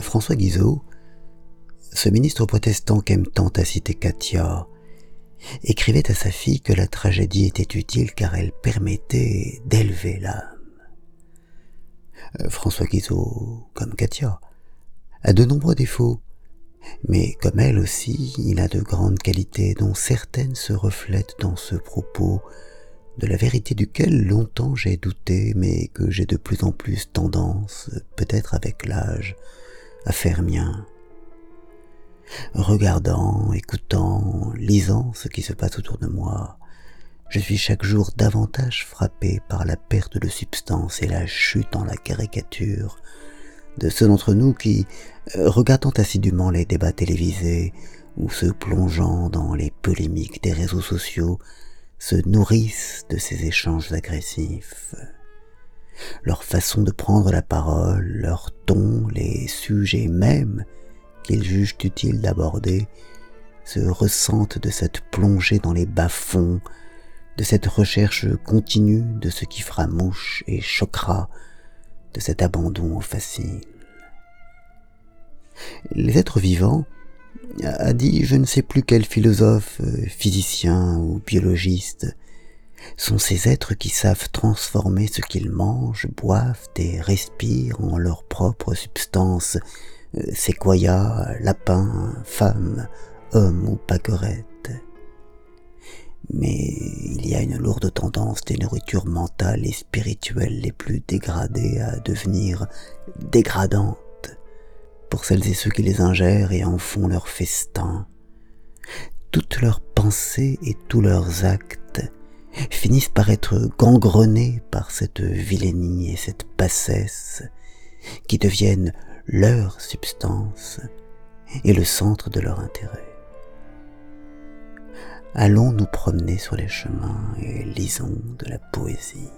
François Guizot, ce ministre protestant qu'aime tant à citer Katia, écrivait à sa fille que la tragédie était utile car elle permettait d'élever l'âme. Euh, François Guizot, comme Katia, a de nombreux défauts, mais comme elle aussi, il a de grandes qualités dont certaines se reflètent dans ce propos, de la vérité duquel longtemps j'ai douté, mais que j'ai de plus en plus tendance, peut-être avec l'âge, à faire mien. Regardant, écoutant, lisant ce qui se passe autour de moi, je suis chaque jour davantage frappé par la perte de substance et la chute en la caricature de ceux d'entre nous qui, euh, regardant assidûment les débats télévisés ou se plongeant dans les polémiques des réseaux sociaux, se nourrissent de ces échanges agressifs. Leur façon de prendre la parole, leur ton, les sujets mêmes qu'ils jugent utile d'aborder, se ressentent de cette plongée dans les bas-fonds, de cette recherche continue de ce qui fera mouche et choquera, de cet abandon facile. Les êtres vivants, a dit je ne sais plus quel philosophe, euh, physicien ou biologiste, sont ces êtres qui savent transformer ce qu'ils mangent, boivent et respirent en leur propre substance, euh, séquoia, lapin, femme, homme ou paquerette. Mais il y a une lourde tendance des nourritures mentales et spirituelles les plus dégradées à devenir dégradantes pour celles et ceux qui les ingèrent et en font leur festin. Toutes leurs pensées et tous leurs actes finissent par être gangrenés par cette vilainie et cette bassesse qui deviennent leur substance et le centre de leur intérêt. Allons nous promener sur les chemins et lisons de la poésie.